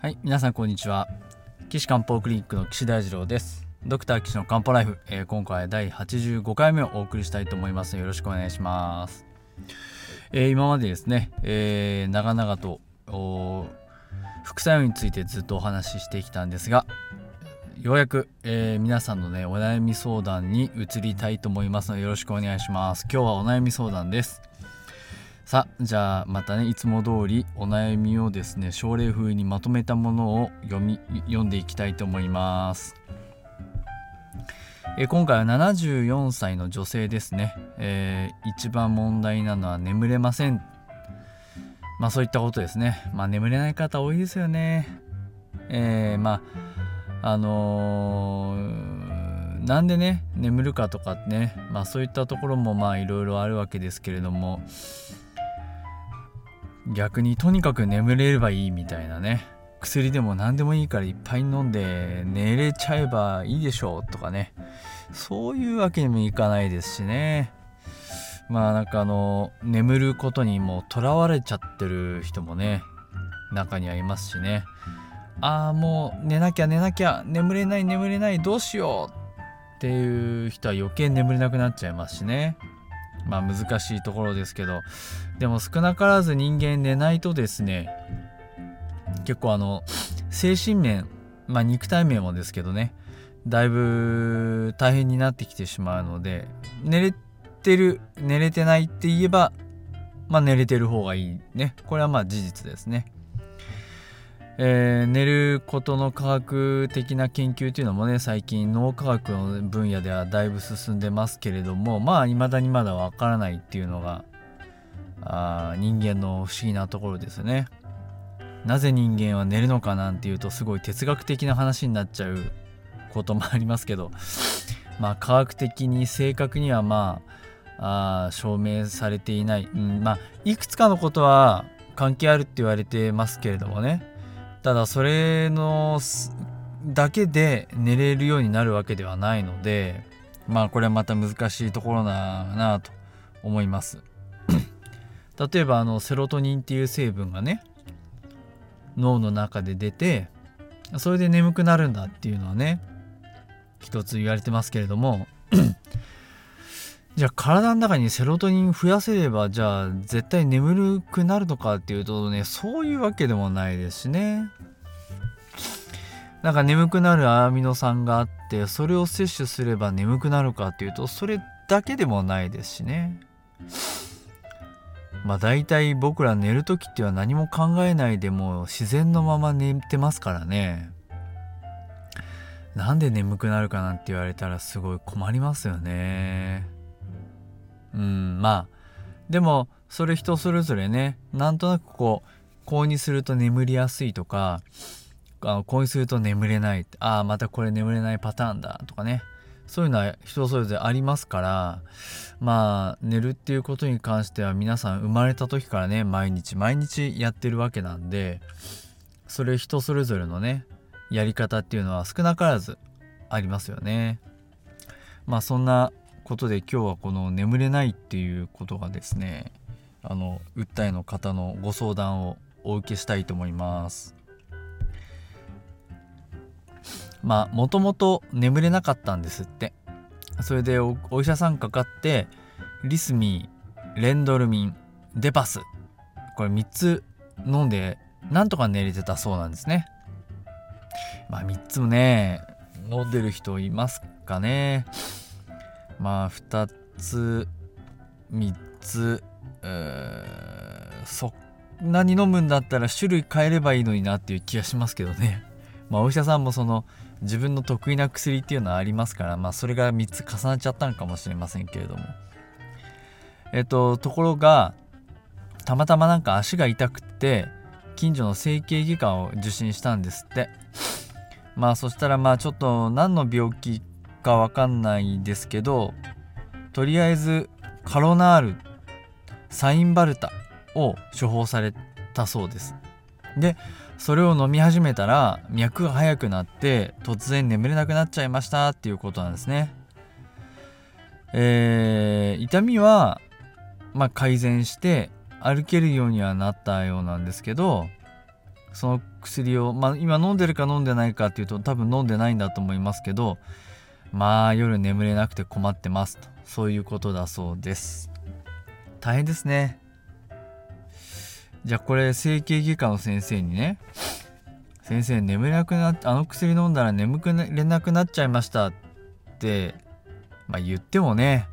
はい、皆さんこんにちは。岸漢方クリニックの岸大二郎です。ドクター岸の漢方ライフ、えー、今回は第85回目をお送りしたいと思いますよろしくお願いします。えー、今までですね、えー、長々と副作用についてずっとお話ししてきたんですが、ようやく、えー、皆さんのね、お悩み相談に移りたいと思いますのでよろしくお願いします。今日はお悩み相談です。さあじゃあまたねいつも通りお悩みをですね症例風にまとめたものを読み読んでいきたいと思います。え今回は74歳の女性ですね、えー、一番問題なのは眠れません。まあそういったことですね。まあ眠れない方多いですよね。えー、まああのー、なんでね眠るかとかね。まあそういったところもまあいろいろあるわけですけれども。逆にとにかく眠れればいいみたいなね。薬でも何でもいいからいっぱい飲んで寝れちゃえばいいでしょうとかね。そういうわけにもいかないですしね。まあなんかあの眠ることにもとらわれちゃってる人もね中にはいますしね。ああもう寝なきゃ寝なきゃ眠れない眠れないどうしようっていう人は余計眠れなくなっちゃいますしね。まあ難しいところですけどでも少なからず人間寝ないとですね結構あの精神面まあ肉体面もですけどねだいぶ大変になってきてしまうので寝れてる寝れてないって言えばまあ寝れてる方がいいね。これはまあ事実ですね。えー、寝ることの科学的な研究というのもね最近脳科学の分野ではだいぶ進んでますけれどもまあ未だにまだわからないっていうのがあ人間の不思議なところですね。なぜ人間は寝るのかなんていうとすごい哲学的な話になっちゃうこともありますけど まあ科学的に正確にはまああ証明されていない、うん、まあいくつかのことは関係あるって言われてますけれどもねただそれのだけで寝れるようになるわけではないのでまあこれはまた難しいところだなと思います。例えばあのセロトニンっていう成分がね脳の中で出てそれで眠くなるんだっていうのはね一つ言われてますけれどもじゃあ体の中にセロトニン増やせればじゃあ絶対眠くなるのかっていうとねそういうわけでもないですしね。なんか眠くなるアミノ酸があってそれを摂取すれば眠くなるかっていうとそれだけでもないですしね。まあ大体僕ら寝る時っては何も考えないでも自然のまま寝てますからね。なんで眠くなるかなんて言われたらすごい困りますよね。うんまあでもそれ人それぞれね。なんとなくこうこうにすると眠りやすいとかあこうにすると眠れない。ああまたこれ眠れないパターンだとかね。そういうのは人それぞれありますからまあ寝るっていうことに関しては皆さん生まれた時からね毎日毎日やってるわけなんでそれ人それぞれのねやり方っていうのは少なからずありますよね。まあそんなことで今日はこの眠れないっていうことがですねあの訴えの方のご相談をお受けしたいと思います。まあもともと眠れなかったんですって。それでお医者さんかかってリスミンレンドルミンデパス。これ3つ飲んでなんとか寝れてたそうなんですね。まあ3つもね飲んでる人いますかね。まあ2つ3つそんなに飲むんだったら種類変えればいいのになっていう気がしますけどね。まあお医者さんもその自分の得意な薬っていうのはありますからまあそれが3つ重なっちゃったのかもしれませんけれども。えっとところがたまたまなんか足が痛くて近所の整形外科を受診したんですって。まあそしたらまあちょっと何の病気かわかんないですけどとりあえずカロナールサインバルタを処方されたそうです。でそれを飲み始めたら脈が速くなって突然眠れなくなっちゃいましたっていうことなんですね。えー、痛みは、まあ、改善して歩けるようにはなったようなんですけどその薬を、まあ、今飲んでるか飲んでないかっていうと多分飲んでないんだと思いますけどまあ夜眠れなくて困ってますと。そういうことだそうです。大変ですね。じゃあこれ整形外科の先生にね。先生眠れなくなっあの薬飲んだら眠くれなくなっちゃいましたってまあ言ってもね。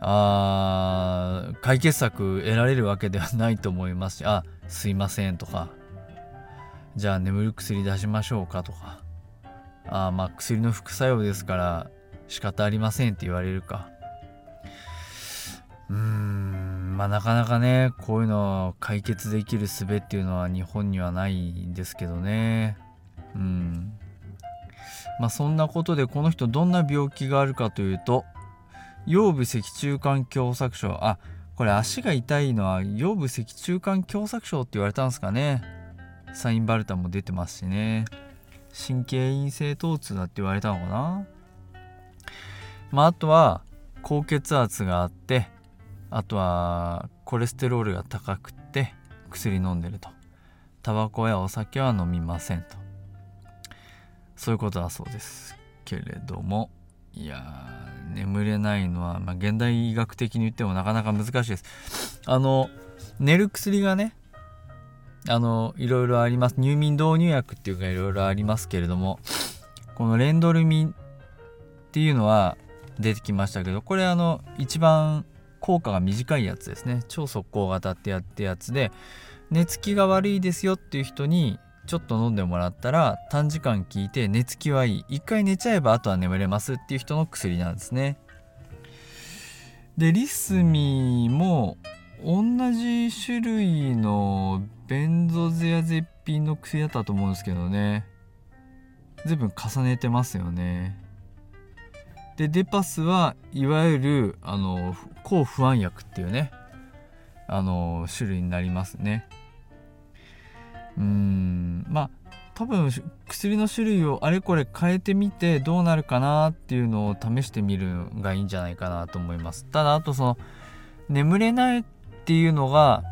あー解決策得られるわけではないと思いますし。あすいませんとか。じゃあ眠る薬出しましょうかとか。あまあ薬の副作用ですから仕方ありませんって言われるか。うーんまあなかなかねこういうのを解決できる術っていうのは日本にはないんですけどね。うん。まあそんなことでこの人どんな病気があるかというと腰部脊柱管狭窄症。あこれ足が痛いのは腰部脊柱管狭窄症って言われたんですかね。サインバルタも出てますしね。神経陰性疼痛だって言われたのかな？まああとは高血圧があってあとはコレステロールが高くて薬飲んでると。タバコやお酒は飲みませんと。そういうことだそうですけれども。いや眠れないのは、まあ、現代医学的に言ってもなかなか難しいです。あの寝る薬がねあのいろいろあります。入眠導入薬っていうかいろいろありますけれどもこのレンドルミンっていうのは出てきましたけどこれあの一番効果が短いやつですね。超速攻型ってやってやつで寝つきが悪いですよっていう人にちょっと飲んでもらったら短時間効いて寝つきはいい。一回寝ちゃえばあとは眠れますっていう人の薬なんですね。でリスミも同じ種類のベンゾゼアゼピンの薬だったと思うんですけどね。随分重ねてますよね。でデパスはいわゆるあの抗不安薬っていうねあの種類になりますね。うんまあ多分薬の種類をあれこれ変えてみてどうなるかなっていうのを試してみるのがいいんじゃないかなと思います。ただあとその眠れないっていうのが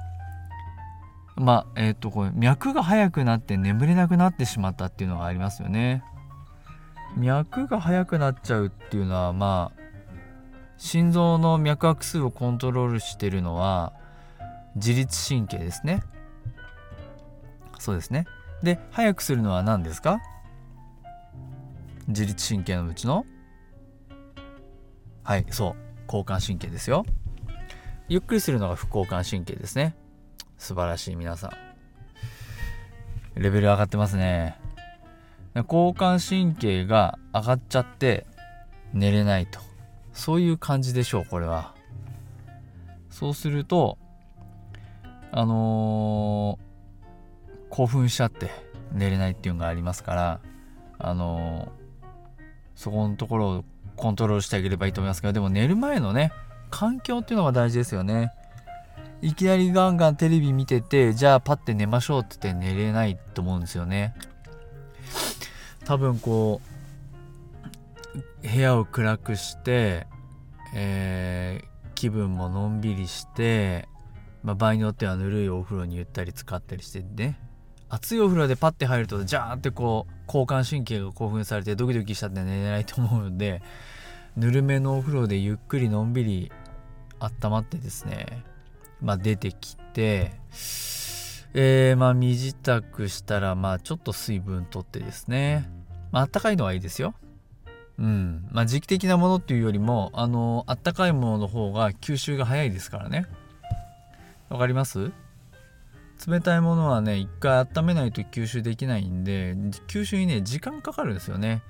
まあえっ、ー、とこれ脈が速くなって眠れなくなってしまったっていうのがありますよね。脈が速くなっちゃうっていうのはまあ心臓の脈拍数をコントロールしてるのは自律神経ですね。そうですね。で速くするのは何ですか？自律神経のうちの。はいそう。交感神経ですよ。ゆっくりするのが副交感神経ですね。素晴らしい皆さん。レベル上がってますね。交感神経が上がっちゃって寝れないと。そういう感じでしょうこれは。そうするとあのー、興奮しちゃって寝れないっていうのがありますからあのー、そこのところをコントロールしてあげればいいと思いますけどでも寝る前のね環境っていうのが大事ですよね。いきなりガンガンテレビ見ててじゃあパッて寝ましょうって言って寝れないと思うんですよね。多分こう部屋を暗くして、えー、気分ものんびりして、まあ、場合によってはぬるいお風呂にゆったり使ったりしてね。熱いお風呂でパッて入るとジャーってこう交感神経が興奮されてドキドキしちゃって寝れないと思うんでぬるめのお風呂でゆっくりのんびり温まってですねまあ出てきてえー、まあ身支度したらまあちょっと水分とってですねまあったかいのはいいですよ。うん。まあ時期的なものっていうよりもあのあったかいものの方が吸収が早いですからね。わかります？冷たいものはね一回温めないと吸収できないんで吸収にね時間かかるんですよね。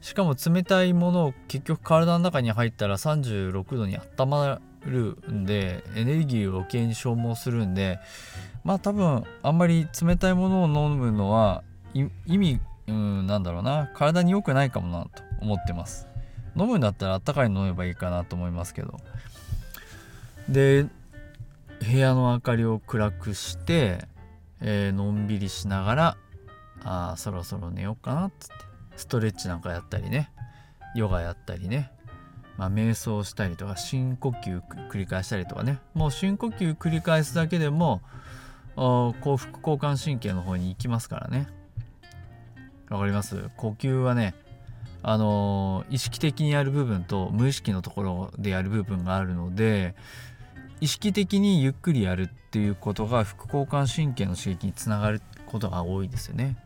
しかも冷たいものを結局体の中に入ったら36度に温まるんでエネルギーを余計に消耗するんでまあ多分あんまり冷たいものを飲むのは意味うんなんだろうな体に良くないかもなと思ってます。飲むんだったらあったかいの飲めばいいかなと思いますけど。で部屋の明かりを暗くして、えー、のんびりしながらあそろそろ寝ようかなっつって。ストレッチなんかやったりねヨガやったりね、まあ、瞑想したりとか深呼吸繰り返したりとかねもう深呼吸繰り返すだけでも幸福交感神経の方に行きますからねわかります？呼吸はねあのー、意識的にやる部分と無意識のところでやる部分があるので意識的にゆっくりやるっていうことが副交感神経の刺激につながることが多いですよね。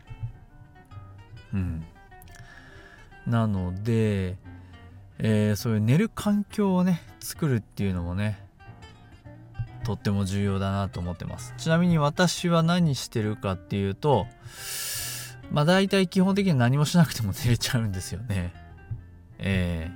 うん。なので、えー、そういう寝る環境をね作るっていうのもねとっても重要だなと思ってます。ちなみに私は何してるかっていうとまあ大体基本的に何もしなくても寝れちゃうんですよね。え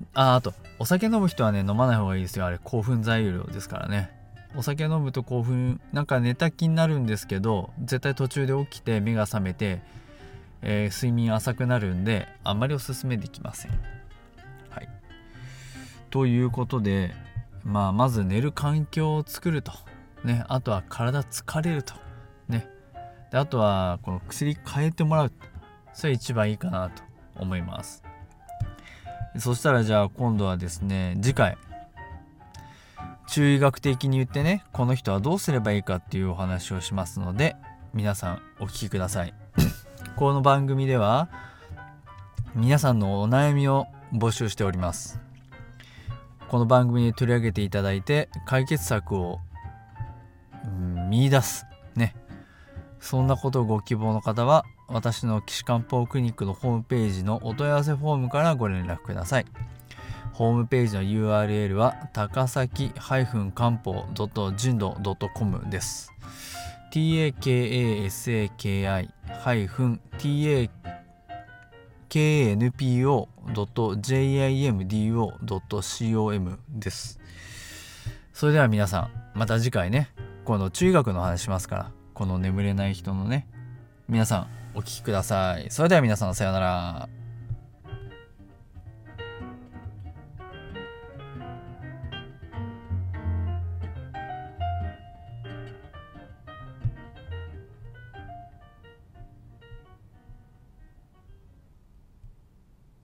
ー、ああとお酒飲む人はね飲まない方がいいですよあれ興奮材料ですからねお酒飲むと興奮なんか寝た気になるんですけど絶対途中で起きて目が覚めて、えー、睡眠浅くなるんであんまりおすすめできません。はい。ということでまあまず寝る環境を作ると。ねあとは体疲れると。ね。であとはこの薬変えてもらうそれ一番いいかなと思います。そしたらじゃあ今度はですね次回。中医学的に言ってねこの人はどうすればいいかっていうお話をしますので皆さんお聞きください。この番組では皆さんのお悩みを募集しておりますこの番組で取り上げていただいて解決策を、うん、見出すねそんなことをご希望の方は私の岸漢方クリニックのホームページのお問い合わせフォームからご連絡ください。ホームページの URL は高崎漢方人道 .com です takasaki。tak-tanko.jimdo.com です。それでは皆さん、また次回ね、この中学の話しますから、この眠れない人のね、皆さんお聞きください。それでは皆さんさようなら。